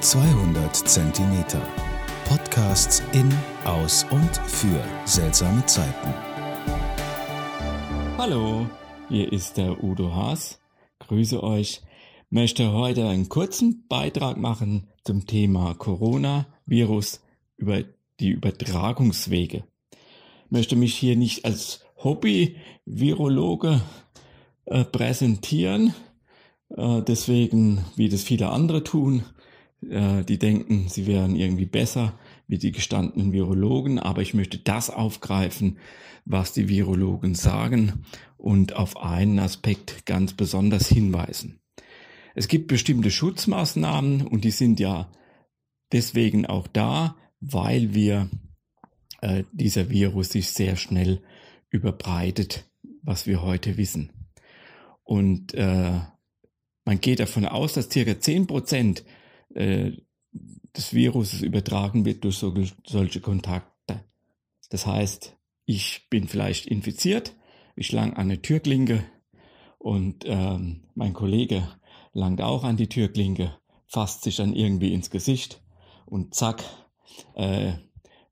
200 Zentimeter. Podcasts in, aus und für seltsame Zeiten. Hallo, hier ist der Udo Haas. Grüße euch. Möchte heute einen kurzen Beitrag machen zum Thema Coronavirus über die Übertragungswege. Möchte mich hier nicht als Hobby-Virologe äh, präsentieren, äh, deswegen, wie das viele andere tun, äh, die denken, sie wären irgendwie besser wie die gestandenen Virologen, aber ich möchte das aufgreifen, was die Virologen sagen und auf einen Aspekt ganz besonders hinweisen. Es gibt bestimmte Schutzmaßnahmen und die sind ja deswegen auch da, weil wir äh, dieser Virus sich sehr schnell überbreitet, was wir heute wissen. Und äh, man geht davon aus, dass circa zehn Prozent äh, des Viruses übertragen wird durch so, solche Kontakte. Das heißt, ich bin vielleicht infiziert, ich lang an eine Türklinke und ähm, mein Kollege langt auch an die Türklinke, fasst sich dann irgendwie ins Gesicht und zack, äh,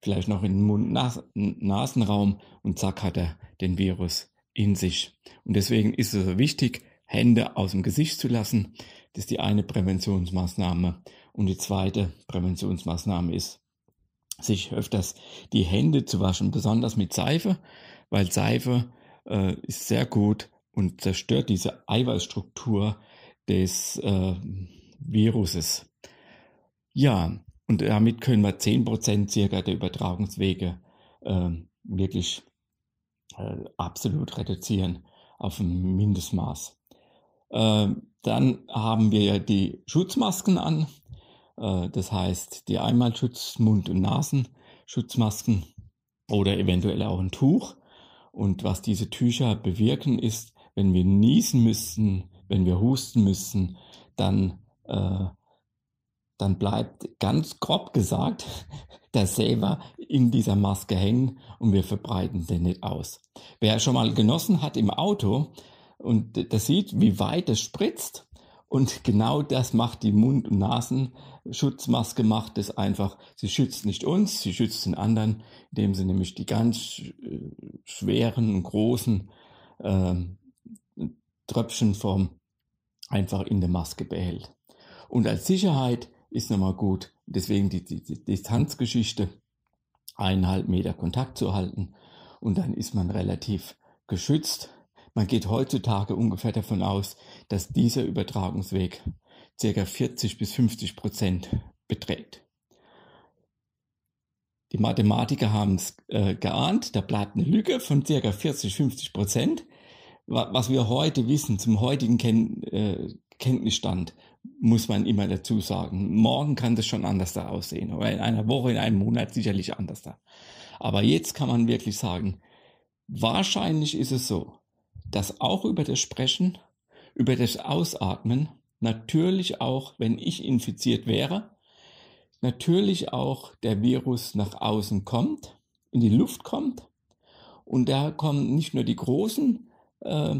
vielleicht noch in den Mund-Nasenraum und zack hat er den Virus in sich. Und deswegen ist es so wichtig, Hände aus dem Gesicht zu lassen. Das ist die eine Präventionsmaßnahme. Und die zweite Präventionsmaßnahme ist, sich öfters die Hände zu waschen, besonders mit Seife, weil Seife äh, ist sehr gut und zerstört diese Eiweißstruktur des äh, Viruses. Ja, und damit können wir 10% circa der Übertragungswege äh, wirklich äh, absolut reduzieren auf ein Mindestmaß. Äh, dann haben wir die Schutzmasken an. Äh, das heißt, die Einmalschutz, Mund- und Nasenschutzmasken oder eventuell auch ein Tuch. Und was diese Tücher bewirken, ist, wenn wir niesen müssen, wenn wir husten müssen, dann, äh, dann bleibt ganz grob gesagt der Saver in dieser Maske hängen und wir verbreiten den nicht aus. Wer schon mal genossen hat im Auto und das sieht, wie weit es spritzt und genau das macht die Mund- und Nasenschutzmaske, macht es einfach. Sie schützt nicht uns, sie schützt den anderen, indem sie nämlich die ganz äh, schweren, großen äh, Tröpfchenform einfach in der Maske behält. Und als Sicherheit ist nochmal gut, deswegen die, die, die Distanzgeschichte, eineinhalb Meter Kontakt zu halten und dann ist man relativ geschützt man geht heutzutage ungefähr davon aus, dass dieser Übertragungsweg ca. 40 bis 50 Prozent beträgt. Die Mathematiker haben es äh, geahnt, da bleibt eine Lücke von ca. 40, 50 Prozent. Was wir heute wissen, zum heutigen Ken äh, Kenntnisstand, muss man immer dazu sagen. Morgen kann das schon anders da aussehen, oder in einer Woche, in einem Monat sicherlich anders da. Aber jetzt kann man wirklich sagen, wahrscheinlich ist es so, dass auch über das Sprechen, über das Ausatmen, natürlich auch, wenn ich infiziert wäre, natürlich auch der Virus nach außen kommt, in die Luft kommt und da kommen nicht nur die großen äh,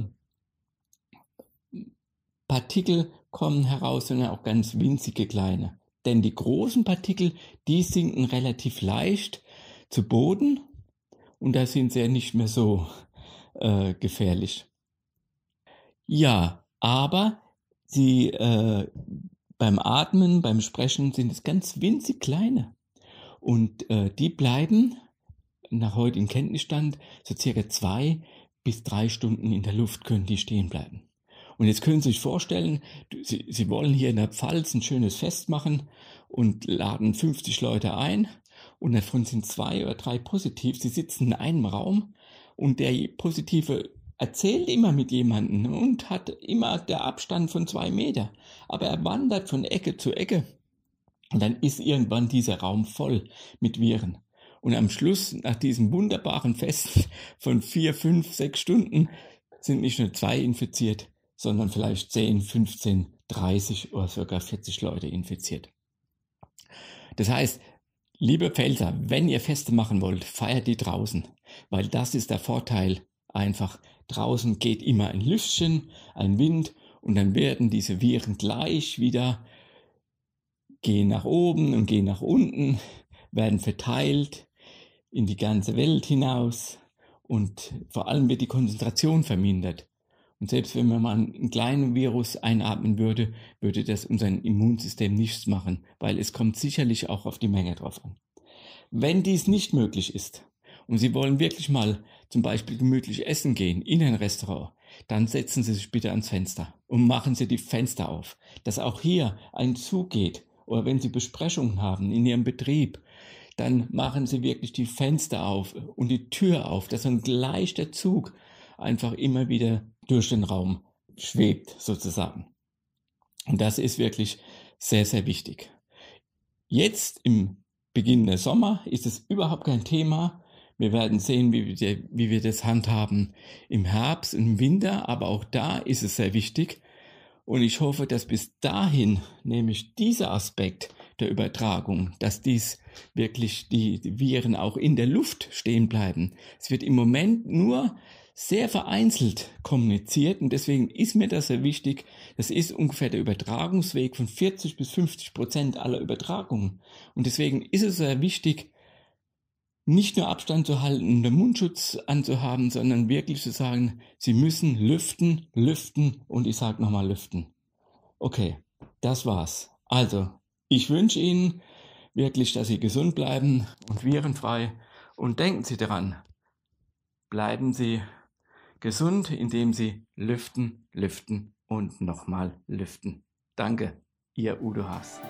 Partikel kommen heraus, sondern auch ganz winzige kleine. Denn die großen Partikel, die sinken relativ leicht zu Boden und da sind sie ja nicht mehr so äh, gefährlich. Ja, aber sie äh, beim Atmen, beim Sprechen sind es ganz winzig kleine. Und äh, die bleiben nach heutigem Kenntnisstand so circa zwei bis drei Stunden in der Luft können die stehen bleiben. Und jetzt können Sie sich vorstellen, Sie, Sie wollen hier in der Pfalz ein schönes Fest machen und laden 50 Leute ein und davon sind zwei oder drei positiv. Sie sitzen in einem Raum und der Positive erzählt immer mit jemandem und hat immer der Abstand von zwei Meter. Aber er wandert von Ecke zu Ecke. Und dann ist irgendwann dieser Raum voll mit Viren. Und am Schluss, nach diesem wunderbaren Fest von vier, fünf, sechs Stunden, sind nicht nur zwei infiziert, sondern vielleicht zehn, 15, 30 oder sogar 40 Leute infiziert. Das heißt, liebe Pfälzer, wenn ihr Feste machen wollt, feiert die draußen, weil das ist der Vorteil einfach. Draußen geht immer ein Lüftchen, ein Wind und dann werden diese Viren gleich wieder gehen nach oben und gehen nach unten, werden verteilt in die ganze Welt hinaus und vor allem wird die Konzentration vermindert. Und selbst wenn man mal einen kleinen Virus einatmen würde, würde das unser Immunsystem nichts machen, weil es kommt sicherlich auch auf die Menge drauf an. Wenn dies nicht möglich ist und Sie wollen wirklich mal zum Beispiel gemütlich essen gehen in ein Restaurant, dann setzen Sie sich bitte ans Fenster und machen Sie die Fenster auf, dass auch hier ein Zug geht. Oder wenn Sie Besprechungen haben in Ihrem Betrieb, dann machen Sie wirklich die Fenster auf und die Tür auf, dass dann gleich der Zug einfach immer wieder durch den Raum schwebt sozusagen. Und das ist wirklich sehr, sehr wichtig. Jetzt im Beginn der Sommer ist es überhaupt kein Thema. Wir werden sehen, wie wir, wie wir das handhaben im Herbst, im Winter, aber auch da ist es sehr wichtig. Und ich hoffe, dass bis dahin, nämlich dieser Aspekt der Übertragung, dass dies wirklich die Viren auch in der Luft stehen bleiben. Es wird im Moment nur sehr vereinzelt kommuniziert und deswegen ist mir das sehr wichtig. Das ist ungefähr der Übertragungsweg von 40 bis 50 Prozent aller Übertragungen. Und deswegen ist es sehr wichtig, nicht nur Abstand zu halten und den Mundschutz anzuhaben, sondern wirklich zu sagen, Sie müssen lüften, lüften und ich sage nochmal lüften. Okay, das war's. Also, ich wünsche Ihnen wirklich, dass Sie gesund bleiben und virenfrei und denken Sie daran, bleiben Sie gesund, indem sie lüften, lüften und nochmal lüften. Danke, ihr Udo Haas.